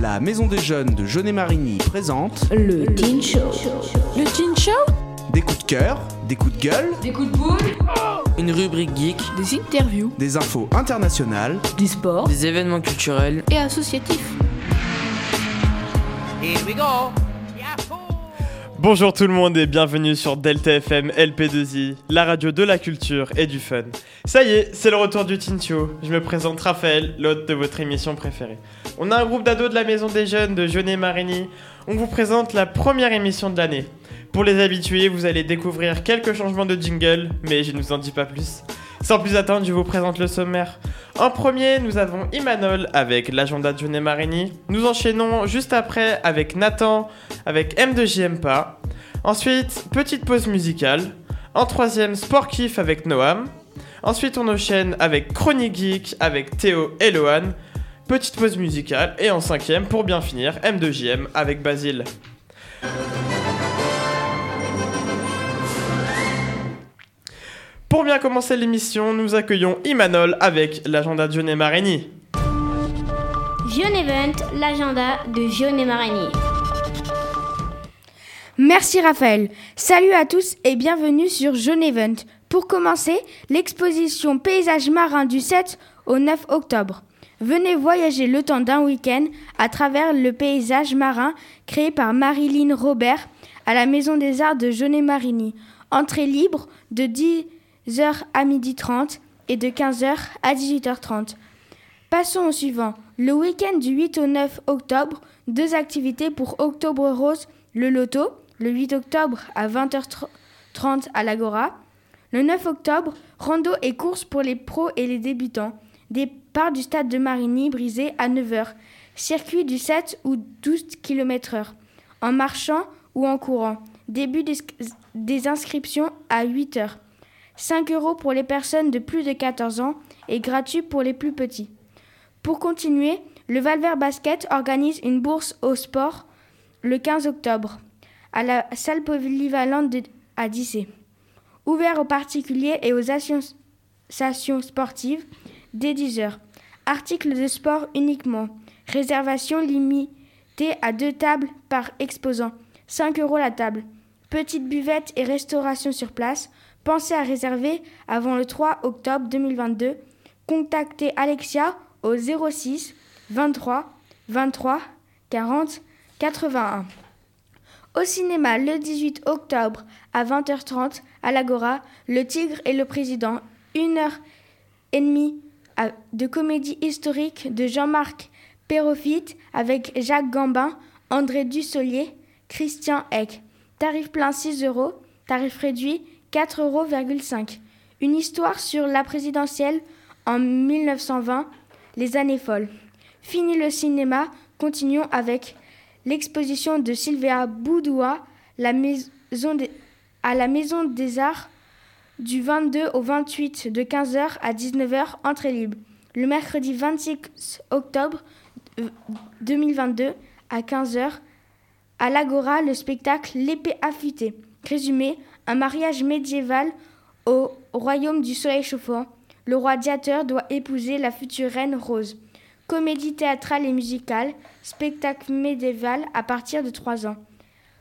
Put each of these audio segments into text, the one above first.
La Maison des Jeunes de Jeunet-Marigny présente Le Teen Show. Le Teen Show des coups de cœur, des coups de gueule, Des coups de boule. Une rubrique geek, Des interviews des infos internationales. Du sport. des événements culturels. et associatifs. Bonjour tout le monde et bienvenue sur Delta FM LP2I, la radio de la culture et du fun. Ça y est, c'est le retour du Show. Je me présente Raphaël, l'hôte de votre émission préférée. On a un groupe d'ados de la Maison des Jeunes de Jeunet-Marigny. On vous présente la première émission de l'année. Pour les habitués, vous allez découvrir quelques changements de jingle, mais je ne vous en dis pas plus. Sans plus attendre, je vous présente le sommaire. En premier, nous avons Imanol avec l'agenda de Jeunet-Marigny. Nous enchaînons juste après avec Nathan avec M2JM pas. Ensuite, petite pause musicale. En troisième, Sport Kiff avec Noam. Ensuite, on enchaîne avec Chronique Geek avec Théo et Lohan. Petite pause musicale. Et en cinquième, pour bien finir, M2JM avec Basile. Pour bien commencer l'émission, nous accueillons Imanol avec l'agenda de Jeunet Marigny. Jeune Event, l'agenda de Jeune Marigny. Merci Raphaël. Salut à tous et bienvenue sur Jeune Event. Pour commencer, l'exposition Paysage marin du 7 au 9 octobre. Venez voyager le temps d'un week-end à travers le paysage marin créé par Marilyn Robert à la Maison des Arts de Jeunet-Marigny. Entrée libre de 10h à 12h30 et de 15h à 18h30. Passons au suivant. Le week-end du 8 au 9 octobre, deux activités pour Octobre Rose, le loto, le 8 octobre à 20h30 à l'Agora. Le 9 octobre, rando et course pour les pros et les débutants. Départ du stade de Marigny brisé à 9h. Circuit du 7 ou 12 km/h. En marchant ou en courant. Début des, inscriptions à 8h. 5 euros pour les personnes de plus de 14 ans et gratuit pour les plus petits. Pour continuer, le Valvert Basket organise une bourse au sport le 15 octobre à la salle polyvalente à Dissé. Ouvert aux particuliers et aux associations sportives dès 10h. Articles de sport uniquement. Réservation limitée à deux tables par exposant. 5 euros la table. Petite buvette et restauration sur place. Pensez à réserver avant le 3 octobre 2022. Contactez Alexia au 06 23 23 40 81. Au cinéma, le 18 octobre à 20h30 à l'Agora, Le Tigre et le Président, une heure et demie de comédie historique de Jean-Marc Perrofit avec Jacques Gambin, André Dussolier, Christian Eck. Tarif plein 6 euros, tarif réduit 4,5 euros. Une histoire sur la présidentielle en 1920, les années folles. Fini le cinéma, continuons avec l'exposition de Sylvia Boudoua à la Maison des Arts du 22 au 28 de 15h à 19h, entrée libre. Le mercredi 26 octobre euh, 2022 à 15h à l'Agora, le spectacle L'épée affûtée. Résumé, un mariage médiéval au royaume du soleil chauffant. Le roi Diateur doit épouser la future reine Rose. Comédie théâtrale et musicale, spectacle médiéval à partir de 3 ans.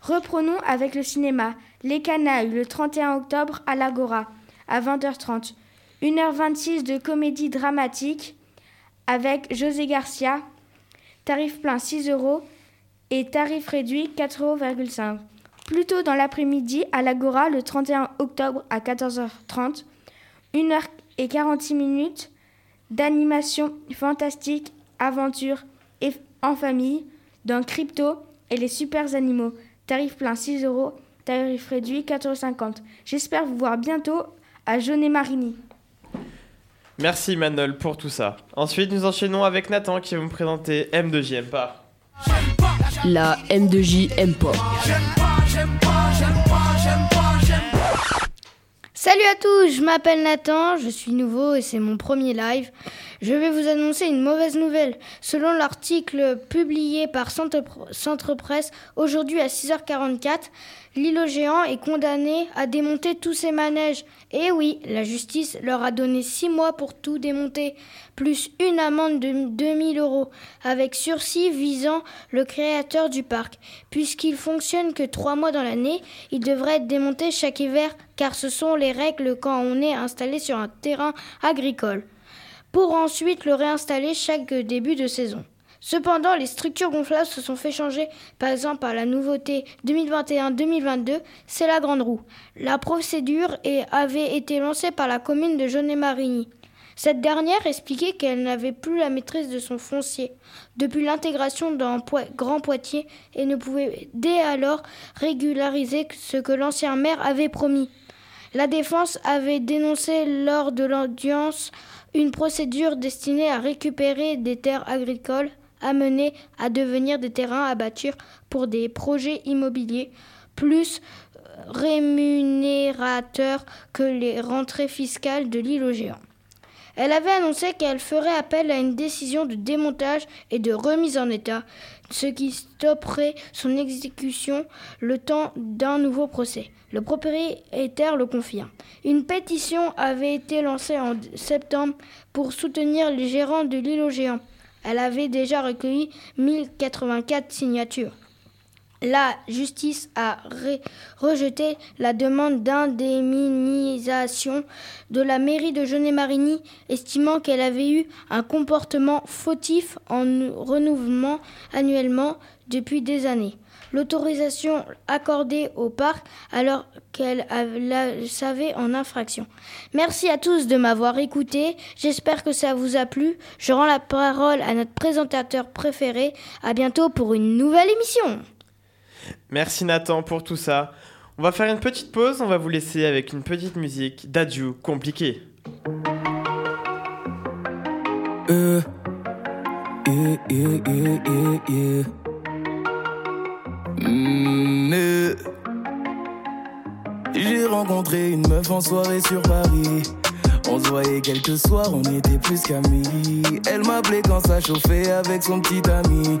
Reprenons avec le cinéma. Les Canailles, le 31 octobre à l'Agora, à 20h30. 1h26 de comédie dramatique avec José Garcia. Tarif plein 6 euros et tarif réduit 4,5 euros. Plus tôt dans l'après-midi, à l'Agora, le 31 octobre à 14h30. 1h46 minutes d'animation fantastique, aventure et en famille dans Crypto et les super animaux. Tarif plein 6 euros, tarif réduit 4,50 euros. J'espère vous voir bientôt à Jeunet-Marigny. Merci Manol pour tout ça. Ensuite, nous enchaînons avec Nathan qui va me présenter M2JM pas. La M2J aime pas. Salut à tous, je m'appelle Nathan, je suis nouveau et c'est mon premier live. Je vais vous annoncer une mauvaise nouvelle. Selon l'article publié par Centre, Presse aujourd'hui à 6h44, l'îlot géant est condamné à démonter tous ses manèges. Et oui, la justice leur a donné 6 mois pour tout démonter, plus une amende de 2000 euros, avec sursis visant le créateur du parc. Puisqu'il fonctionne que 3 mois dans l'année, il devrait être démonté chaque hiver car ce sont les règles quand on est installé sur un terrain agricole, pour ensuite le réinstaller chaque début de saison. Cependant, les structures gonflables se sont fait changer. Par exemple, par la nouveauté 2021-2022, c'est la grande roue. La procédure avait été lancée par la commune de Jaunet-Marigny. Cette dernière expliquait qu'elle n'avait plus la maîtrise de son foncier depuis l'intégration dans Grand Poitiers et ne pouvait dès alors régulariser ce que l'ancien maire avait promis. La défense avait dénoncé lors de l'audience une procédure destinée à récupérer des terres agricoles amenés à devenir des terrains à bâtir pour des projets immobiliers plus rémunérateurs que les rentrées fiscales de l'île aux géants. Elle avait annoncé qu'elle ferait appel à une décision de démontage et de remise en état, ce qui stopperait son exécution le temps d'un nouveau procès. Le propriétaire le confirme. Une pétition avait été lancée en septembre pour soutenir les gérants de l'île aux géants. Elle avait déjà recueilli 1084 signatures. La justice a rejeté la demande d'indemnisation de la mairie de Genet-Marigny, estimant qu'elle avait eu un comportement fautif en renouvellement annuellement depuis des années l'autorisation accordée au parc alors qu'elle savait en infraction. Merci à tous de m'avoir écouté. J'espère que ça vous a plu. Je rends la parole à notre présentateur préféré. À bientôt pour une nouvelle émission. Merci Nathan pour tout ça. On va faire une petite pause. On va vous laisser avec une petite musique d'adieu compliqué. Euh, euh, euh, mais j'ai rencontré une meuf en soirée sur Paris. On se voyait quelques soirs, on était plus qu'amis. Elle m'appelait quand ça chauffait avec son petit ami.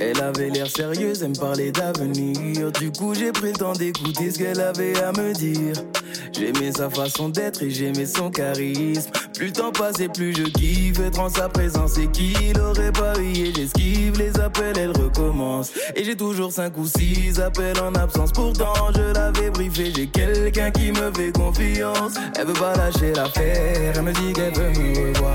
Elle avait l'air sérieuse, elle me parlait d'avenir. Du coup, j'ai temps d'écouter ce qu'elle avait à me dire. J'aimais sa façon d'être et j'aimais son charisme. Plus le temps passait, plus je kiffe être sa présence. Et qu'il aurait parié, j'esquive les appels, elle recommence. Et j'ai toujours 5 ou 6 appels en absence. Pourtant, je l'avais briefé, j'ai quelqu'un qui me fait confiance. Elle veut pas lâcher l'affaire, elle me dit qu'elle veut me revoir.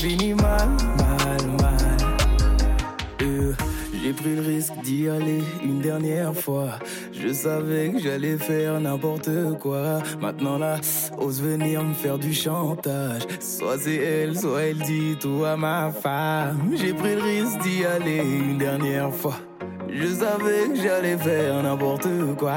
Cas, ça finit mal. J'ai pris le risque d'y aller une dernière fois. Je savais que j'allais faire n'importe quoi. Maintenant là, ose venir me faire du chantage. Soit c'est elle, soit elle dit tout à ma femme. J'ai pris le risque d'y aller une dernière fois. Je savais que j'allais faire n'importe quoi.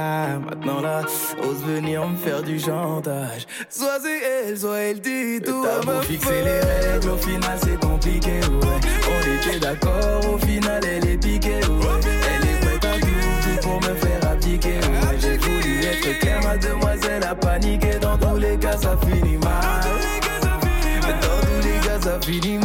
Maintenant là, ose venir me faire du chantage. Soit c'est elle, soit elle dit tout. T'as beau fixer les règles, au final c'est compliqué, ouais. On était d'accord, au final elle est piquée, ouais. Elle est prête à tout, tout pour me faire ouais. J'ai voulu être clair, ma demoiselle a paniqué. Dans tous les cas, ça finit mal. Dans tous les cas, ça finit mal,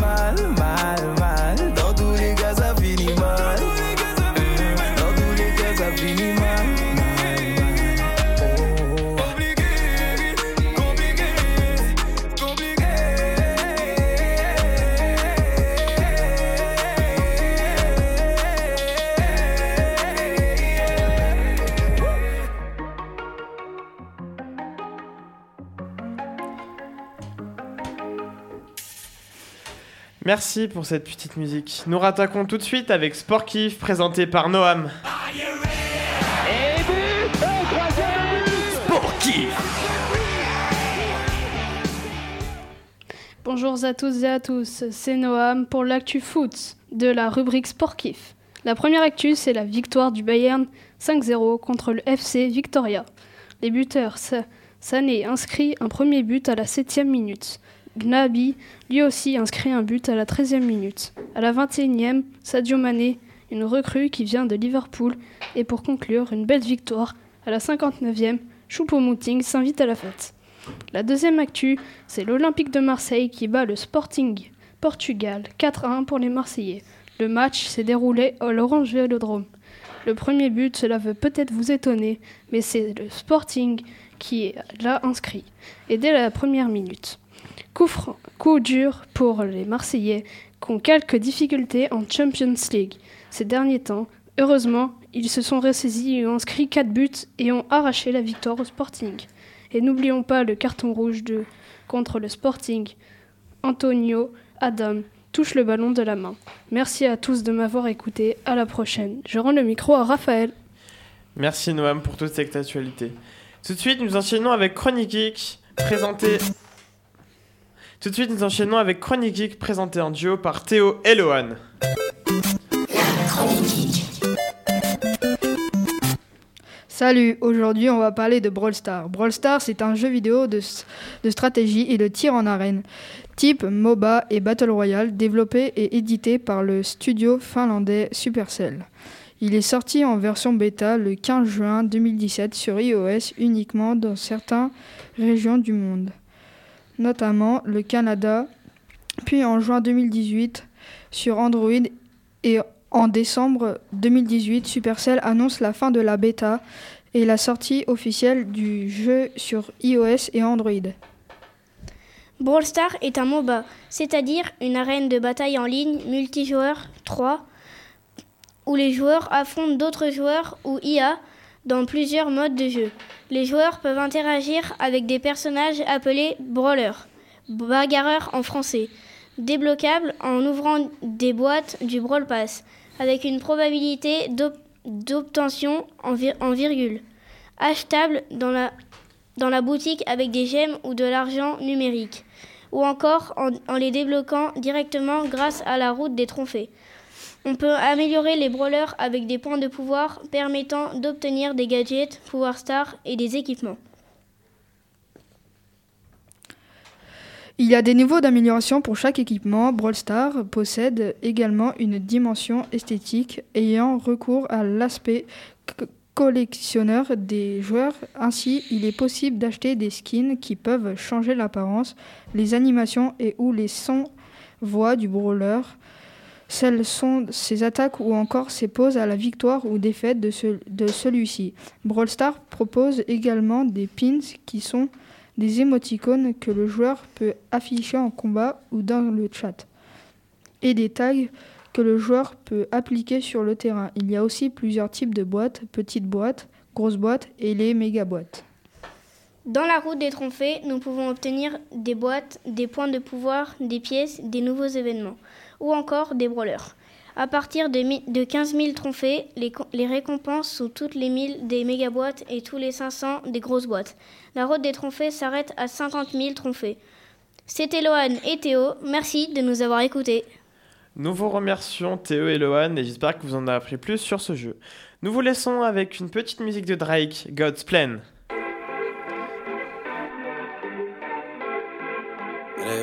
Merci pour cette petite musique. Nous rattaquons tout de suite avec Sport Kiff présenté par Noam. Bonjour à tous et à tous, c'est Noam pour l'actu foot de la rubrique Sport Kiff. La première actu, c'est la victoire du Bayern 5-0 contre le FC Victoria. Les buteurs, Sa- Sané inscrit un premier but à la 7 minute. Gnabi, lui aussi, inscrit un but à la 13e minute. À la 21e, Sadio Mané, une recrue qui vient de Liverpool. Et pour conclure, une belle victoire. À la 59e, Choupo-Moting s'invite à la fête. La deuxième actu, c'est l'Olympique de Marseille qui bat le Sporting Portugal 4-1 pour les Marseillais. Le match s'est déroulé à l'Orange Vélodrome. Le premier but, cela veut peut-être vous étonner, mais c'est le Sporting qui l'a inscrit. Et dès la première minute. Coup, dur pour les Marseillais qui ont quelques difficultés en Champions League ces derniers temps. Heureusement, ils se sont ressaisis et ont inscrit 4 buts et ont arraché la victoire au Sporting. Et n'oublions pas le carton rouge de, contre le Sporting. Antonio Adam touche le ballon de la main. Merci à tous de m'avoir écouté. À la prochaine. Je rends le micro à Raphaël. Merci Noam pour toute cette actualité. Tout de suite, nous enchaînons avec Chronique présenté. Tout de suite, nous enchaînons avec Chronique Geek, présenté en duo par Théo et Lohan. Salut, aujourd'hui on va parler de Brawl Stars. Brawl Stars c'est un jeu vidéo de, de stratégie et de tir en arène, type MOBA et Battle Royale, développé et édité par le studio finlandais Supercell. Il est sorti en version bêta le 15 juin 2017 sur iOS uniquement dans certaines régions du monde, notamment le Canada, puis en juin 2018 sur Android et en décembre 2018, Supercell annonce la fin de la bêta et la sortie officielle du jeu sur iOS et Android. Brawl Stars est un MOBA, c'est-à-dire une arène de bataille en ligne multijoueur 3 où les joueurs affrontent d'autres joueurs ou IA dans plusieurs modes de jeu. Les joueurs peuvent interagir avec des personnages appelés brawlers, bagarreurs en français, débloquables en ouvrant des boîtes du Brawl Pass avec une probabilité d'obtention en, vir- en virgule, achetable dans la dans la boutique avec des gemmes ou de l'argent numérique, ou encore en, en les débloquant directement grâce à la route des trophées. On peut améliorer les brawlers avec des points de pouvoir permettant d'obtenir des gadgets, pouvoir stars et des équipements. Il y a des niveaux d'amélioration pour chaque équipement. Brawl Stars possède également une dimension esthétique ayant recours à l'aspect collectionneur des joueurs. Ainsi, il est possible d'acheter des skins qui peuvent changer l'apparence, les animations et ou les sons voix du brawler. Celles sont ses attaques ou encore ses poses à la victoire ou défaite de, ce- de celui-ci. Brawl Stars propose également des pins qui sont des émoticônes que le joueur peut afficher en combat ou dans le chat, et des tags que le joueur peut appliquer sur le terrain. Il y a aussi plusieurs types de boîtes, petites boîtes, grosses boîtes et les méga boîtes. Dans la route des trophées, nous pouvons obtenir des boîtes, des points de pouvoir, des pièces, des nouveaux événements, ou encore des brawlers. À partir de, mi- de 15 000 trophées, les, co- les récompenses sont toutes les 1000 des méga boîtes et tous les 500 des grosses boîtes. La route des trophées s'arrête à 50 000 trophées. C'était Lohan et Théo, merci de nous avoir écoutés. Nous vous remercions Théo et Lohan et j'espère que vous en avez appris plus sur ce jeu. Nous vous laissons avec une petite musique de Drake, God's Plan. They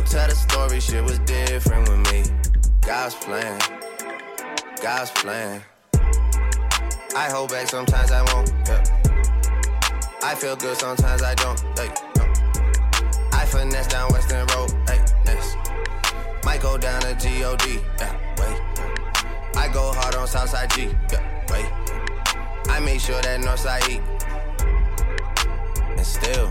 Gon' tell the story, shit was different with me. God's plan, God's plan. I hold back sometimes I won't. Yeah. I feel good sometimes I don't. Hey, no. I finesse down Western Road. Hey, next. Might go down to God. Yeah, wait. I go hard on Southside G. Yeah, wait. I make sure that Northside eat. And still,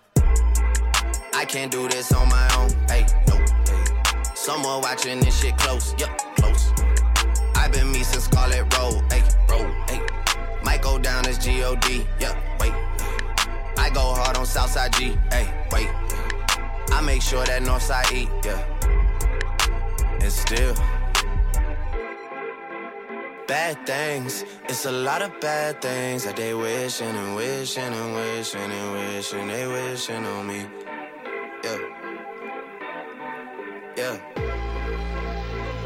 I can't do this on my own. Hey, no, hey. Someone watching this shit close, yup, close. I've been me since Scarlet Road, hey, road, hey. Might go down as G-O-D, yeah, wait. I go hard on Southside G, hey, wait. I make sure that Northside eat, yeah. And still, bad things. It's a lot of bad things that they wishing and wishing and wishing and wishing they wishing on me.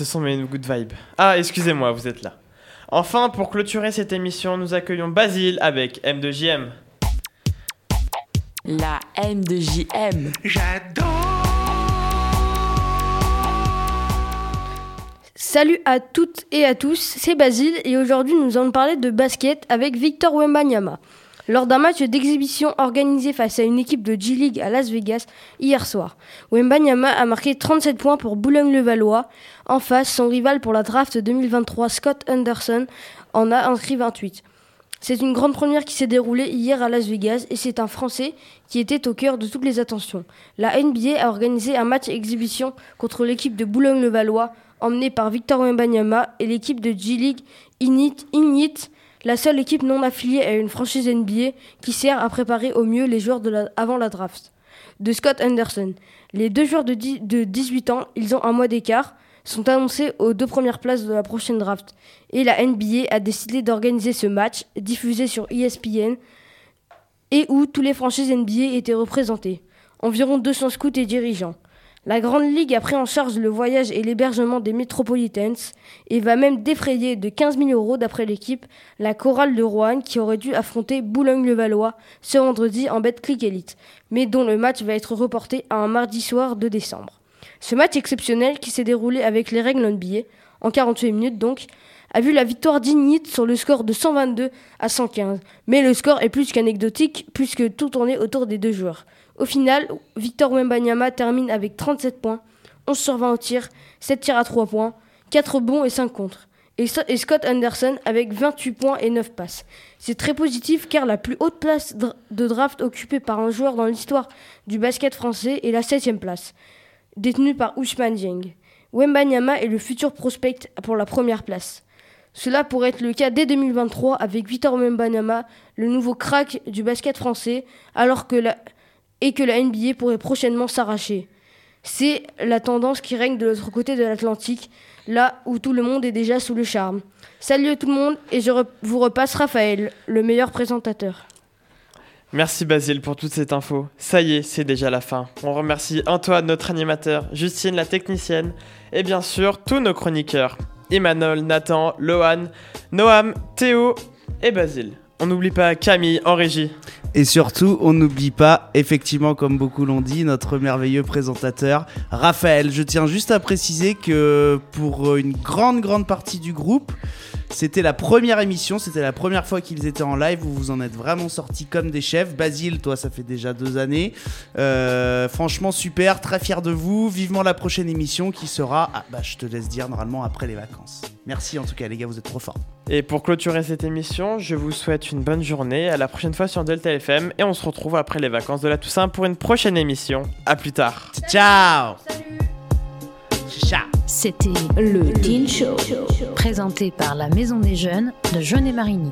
Ce sont mes good vibes. Ah, excusez-moi, vous êtes là. Enfin, pour clôturer cette émission, nous accueillons Basile avec M2JM. La M2JM. Salut à toutes et à tous, c'est Basile et aujourd'hui nous allons parler de basket avec Victor Wembanyama. Lors d'un match d'exhibition organisé face à une équipe de G-League à Las Vegas hier soir, Wembanyama a marqué 37 points pour Boulogne-le-Valois. En face, son rival pour la draft 2023, Scott Anderson, en a inscrit 28. C'est une grande première qui s'est déroulée hier à Las Vegas et c'est un Français qui était au cœur de toutes les attentions. La NBA a organisé un match exhibition contre l'équipe de Boulogne-le-Valois emmenée par Victor Wembanyama et l'équipe de G-League Ignit, la seule équipe non affiliée à une franchise NBA qui sert à préparer au mieux les joueurs avant la draft. De Scott Anderson. Les deux joueurs de 18 ans, ils ont un mois d'écart, sont annoncés aux deux premières places de la prochaine draft. Et la NBA a décidé d'organiser ce match, diffusé sur ESPN, et où tous les franchises NBA étaient représentées. Environ 200 scouts et dirigeants. La Grande Ligue a pris en charge le voyage et l'hébergement des Metropolitans et va même défrayer de 15 000 euros d'après l'équipe la chorale de Rouen qui aurait dû affronter Boulogne-le-Valois ce vendredi en Betclic Elite, mais dont le match va être reporté à un mardi soir de décembre. Ce match exceptionnel qui s'est déroulé avec les règles NBA, en 48 minutes donc, a vu la victoire d'Ignit sur le score de 122 à 115. Mais le score est plus qu'anecdotique puisque tout tournait autour des deux joueurs. Au final, Victor Wembanyama termine avec 37 points, 11 sur 20 au tir, 7 tirs à 3 points, 4 bons et 5 contre. Et, Scott Anderson avec 28 points et 9 passes. C'est très positif car la plus haute place de draft occupée par un joueur dans l'histoire du basket français est la 7 place, détenue par Ousmane Dieng. Wembanyama est le futur prospect pour la première place. Cela pourrait être le cas dès 2023 avec Victor Wembanyama, le nouveau crack du basket français, alors que la, et que la NBA pourrait prochainement s'arracher. C'est la tendance qui règne de l'autre côté de l'Atlantique, là où tout le monde est déjà sous le charme. Salut tout le monde et je vous repasse Raphaël, le meilleur présentateur. Merci Basile pour toute cette info. Ça y est, c'est déjà la fin. On remercie Antoine, notre animateur, Justine, la technicienne, et bien sûr tous nos chroniqueurs. Emmanuel, Nathan, Lohan, Noam, Théo et Basile. On n'oublie pas Camille en régie. Et surtout, on n'oublie pas, effectivement, comme beaucoup l'ont dit, notre merveilleux présentateur, Raphaël. Je tiens juste à préciser que pour une grande, grande partie du groupe, c'était la première émission, c'était la première fois qu'ils étaient en live, vous vous en êtes vraiment sortis comme des chefs. Basile, toi, ça fait déjà deux années. Euh, franchement, super, très fier de vous. Vivement la prochaine émission qui sera, ah, bah, je te laisse dire, normalement après les vacances. Merci en tout cas, les gars, vous êtes trop forts. Et pour clôturer cette émission, je vous souhaite une bonne journée. À la prochaine fois sur Delta FM. Et on se retrouve après les vacances de la Toussaint pour une prochaine émission. À plus tard. Ciao C'était le Teen Show, présenté par la Maison des Jeunes de Jeune et Marigny.